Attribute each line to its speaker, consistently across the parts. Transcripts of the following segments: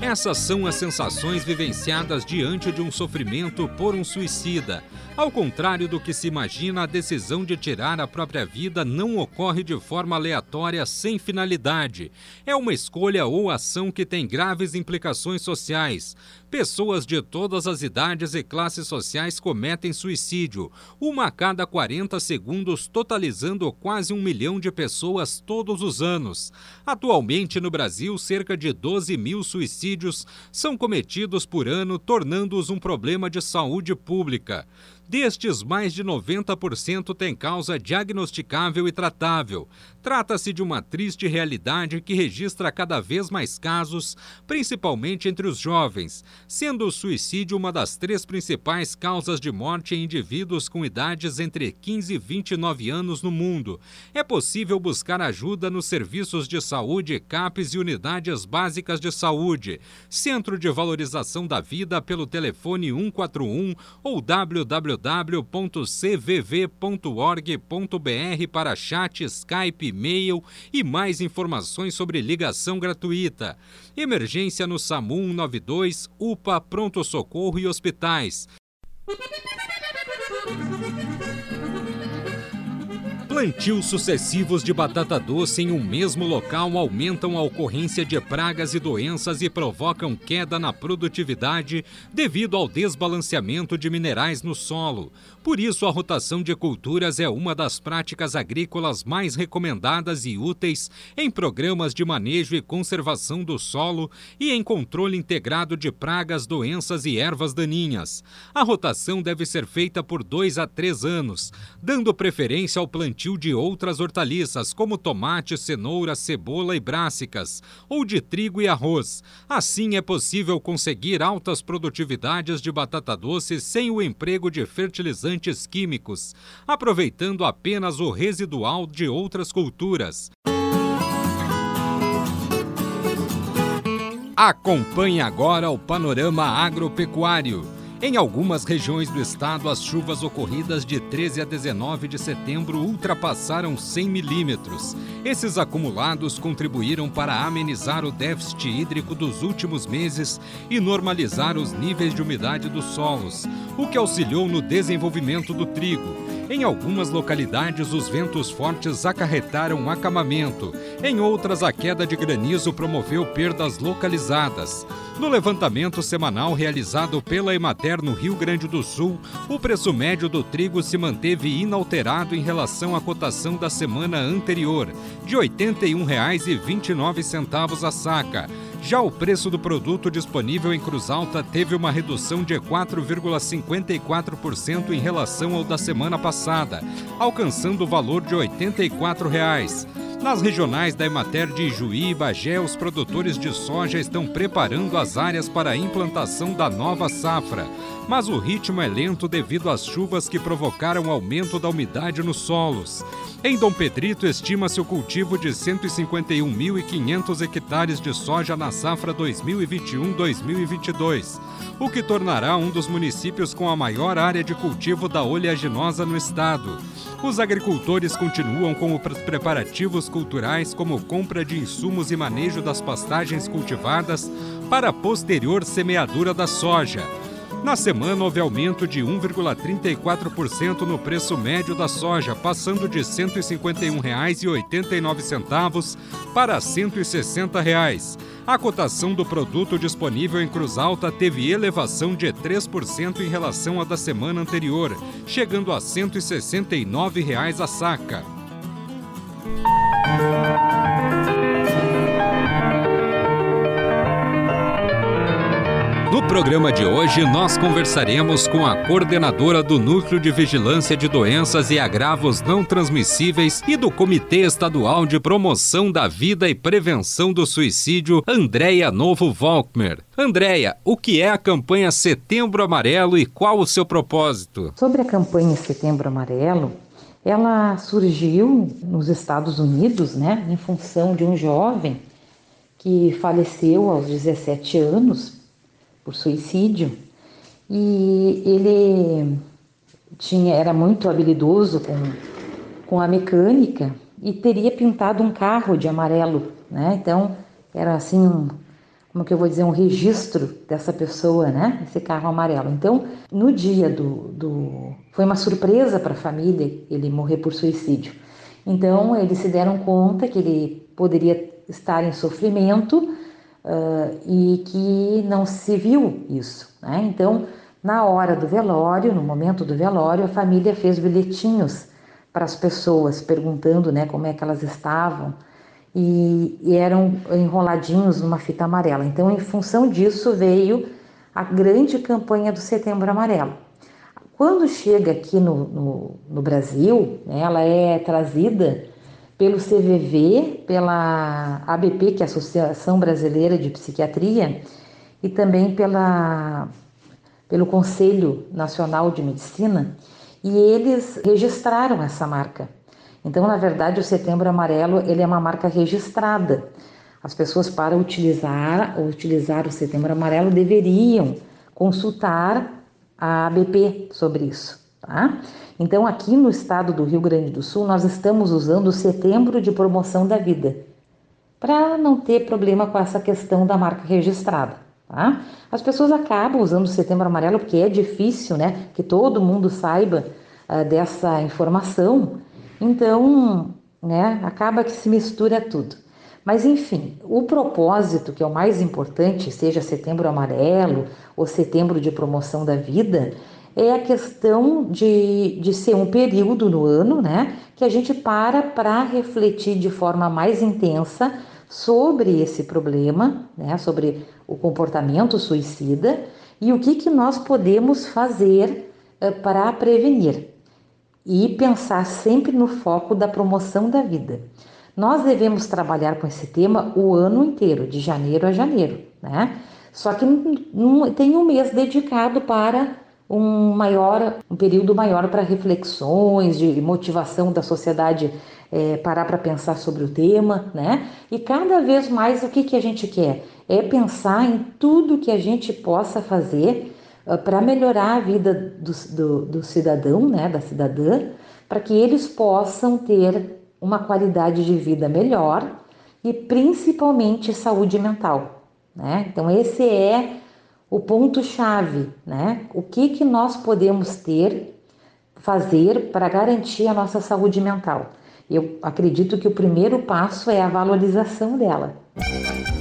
Speaker 1: Essas são as sensações vivenciadas diante de um sofrimento por um suicida. Ao contrário do que se imagina, a decisão de tirar a própria vida não ocorre de forma aleatória sem finalidade. É uma escolha ou ação que tem graves implicações sociais. Pessoas de todas as idades e classes sociais cometem suicídio, uma a cada 40 segundos, totalizando quase um milhão de pessoas todos os anos. Atualmente, no Brasil, cerca de 12 mil suicídios são cometidos por ano, tornando-os um problema de saúde pública. Destes, mais de 90% têm causa diagnosticável e tratável. Trata-se de uma triste realidade que registra cada vez mais casos, principalmente entre os jovens, sendo o suicídio uma das três principais causas de morte em indivíduos com idades entre 15 e 29 anos no mundo. É possível buscar ajuda nos serviços de saúde, CAPES e unidades básicas de saúde, Centro de Valorização da Vida pelo telefone 141 ou www.cvv.org.br para chat, Skype, e-mail e mais informações sobre ligação gratuita. Emergência no SAMU 192, UPA, Pronto Socorro e hospitais. Plantios sucessivos de batata doce em um mesmo local aumentam a ocorrência de pragas e doenças e provocam queda na produtividade devido ao desbalanceamento de minerais no solo. Por isso, a rotação de culturas é uma das práticas agrícolas mais recomendadas e úteis em programas de manejo e conservação do solo e em controle integrado de pragas, doenças e ervas daninhas. A rotação deve ser feita por dois a três anos, dando preferência ao plantio de outras hortaliças, como tomate, cenoura, cebola e brássicas, ou de trigo e arroz. Assim é possível conseguir altas produtividades de batata doce sem o emprego de fertilizantes químicos, aproveitando apenas o residual de outras culturas. Acompanhe agora o panorama agropecuário. Em algumas regiões do estado, as chuvas ocorridas de 13 a 19 de setembro ultrapassaram 100 milímetros. Esses acumulados contribuíram para amenizar o déficit hídrico dos últimos meses e normalizar os níveis de umidade dos solos, o que auxiliou no desenvolvimento do trigo. Em algumas localidades, os ventos fortes acarretaram acamamento. Em outras, a queda de granizo promoveu perdas localizadas. No levantamento semanal realizado pela Emater no Rio Grande do Sul, o preço médio do trigo se manteve inalterado em relação à cotação da semana anterior, de R$ 81,29 a saca. Já o preço do produto disponível em Cruz Alta teve uma redução de 4,54% em relação ao da semana passada, alcançando o valor de 84 reais. Nas regionais da Emater de Ijuí e Bagé, os produtores de soja estão preparando as áreas para a implantação da nova safra. Mas o ritmo é lento devido às chuvas que provocaram aumento da umidade nos solos. Em Dom Pedrito, estima-se o cultivo de 151.500 hectares de soja na safra 2021-2022, o que tornará um dos municípios com a maior área de cultivo da oleaginosa no estado. Os agricultores continuam com os preparativos culturais, como compra de insumos e manejo das pastagens cultivadas para a posterior semeadura da soja. Na semana, houve aumento de 1,34% no preço médio da soja, passando de R$ 151,89 para 160 reais. A cotação do produto disponível em Cruz Alta teve elevação de 3% em relação à da semana anterior, chegando a 169 reais a saca. No programa de hoje, nós conversaremos com a coordenadora do Núcleo de Vigilância de Doenças e Agravos Não Transmissíveis e do Comitê Estadual de Promoção da Vida e Prevenção do Suicídio, Andréia Novo Volkmer. Andréia, o que é a campanha Setembro Amarelo e qual o seu propósito?
Speaker 2: Sobre a campanha Setembro Amarelo, ela surgiu nos Estados Unidos, né, em função de um jovem que faleceu aos 17 anos por suicídio e ele tinha era muito habilidoso com, com a mecânica e teria pintado um carro de amarelo, né? Então era assim um, como que eu vou dizer um registro dessa pessoa, né? Esse carro amarelo. Então no dia do, do foi uma surpresa para a família ele morrer por suicídio. Então eles se deram conta que ele poderia estar em sofrimento uh, e que não se viu isso. Né? Então, na hora do velório, no momento do velório, a família fez bilhetinhos para as pessoas, perguntando né, como é que elas estavam, e, e eram enroladinhos numa fita amarela. Então, em função disso, veio a grande campanha do Setembro Amarelo. Quando chega aqui no, no, no Brasil, né, ela é trazida pelo CVV, pela ABP, que é a Associação Brasileira de Psiquiatria, e também pela, pelo Conselho Nacional de Medicina, e eles registraram essa marca. Então, na verdade, o Setembro Amarelo ele é uma marca registrada. As pessoas para utilizar utilizar o Setembro Amarelo deveriam consultar a ABP sobre isso, tá? Então, aqui no estado do Rio Grande do Sul, nós estamos usando o setembro de promoção da vida, para não ter problema com essa questão da marca registrada. Tá? As pessoas acabam usando o setembro amarelo porque é difícil né, que todo mundo saiba uh, dessa informação, então né, acaba que se mistura tudo. Mas enfim, o propósito, que é o mais importante, seja setembro amarelo ou setembro de promoção da vida, é a questão de, de ser um período no ano, né, que a gente para para refletir de forma mais intensa sobre esse problema, né, sobre o comportamento suicida e o que, que nós podemos fazer uh, para prevenir e pensar sempre no foco da promoção da vida. Nós devemos trabalhar com esse tema o ano inteiro, de janeiro a janeiro, né? Só que tem um mês dedicado para um maior, um período maior para reflexões, de motivação da sociedade é, parar para pensar sobre o tema, né? E cada vez mais o que, que a gente quer? É pensar em tudo que a gente possa fazer para melhorar a vida do, do, do cidadão, né? Da cidadã, para que eles possam ter uma qualidade de vida melhor e principalmente saúde mental, né? Então esse é o ponto-chave, né? O que, que nós podemos ter, fazer para garantir a nossa saúde mental? Eu acredito que o primeiro passo é a valorização dela.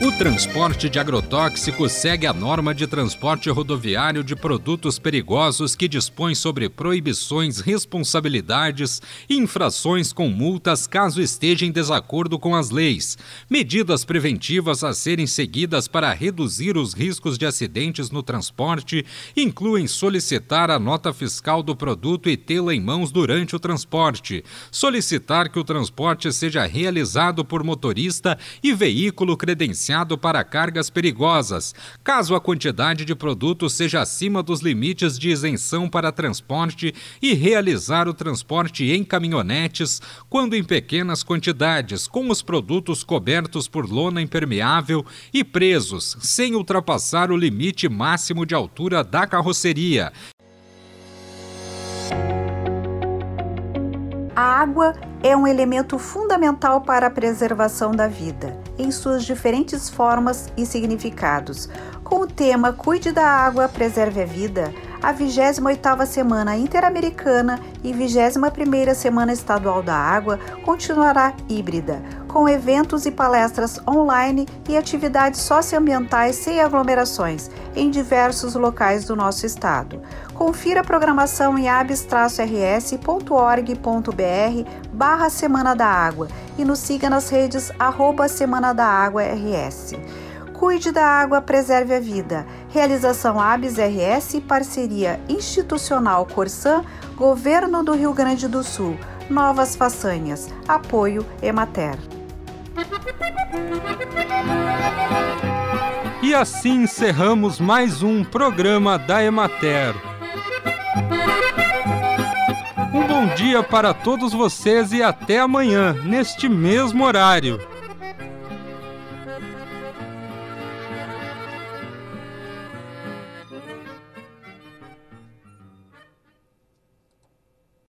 Speaker 1: O transporte de agrotóxicos segue a norma de transporte rodoviário de produtos perigosos que dispõe sobre proibições, responsabilidades e infrações com multas caso esteja em desacordo com as leis. Medidas preventivas a serem seguidas para reduzir os riscos de acidentes no transporte incluem solicitar a nota fiscal do produto e tê-la em mãos durante o transporte, solicitar que o transporte seja realizado por motorista e veículo credenciado para cargas perigosas, caso a quantidade de produtos seja acima dos limites de isenção para transporte e realizar o transporte em caminhonetes, quando em pequenas quantidades, com os produtos cobertos por lona impermeável e presos, sem ultrapassar o limite máximo de altura da carroceria,
Speaker 3: A água é um elemento fundamental para a preservação da vida, em suas diferentes formas e significados. Com o tema Cuide da Água, Preserve a Vida, a 28ª Semana Interamericana e 21ª Semana Estadual da Água continuará híbrida, com eventos e palestras online e atividades socioambientais sem aglomerações em diversos locais do nosso estado. Confira a programação em abs-rs.org.br barra Semana da Água e nos siga nas redes arroba Semana da Água RS. Cuide da água, preserve a vida. Realização ABS RS, parceria institucional Corsã, Governo do Rio Grande do Sul. Novas façanhas. Apoio Emater.
Speaker 1: E assim encerramos mais um programa da Emater. Um bom dia para todos vocês e até amanhã, neste mesmo horário.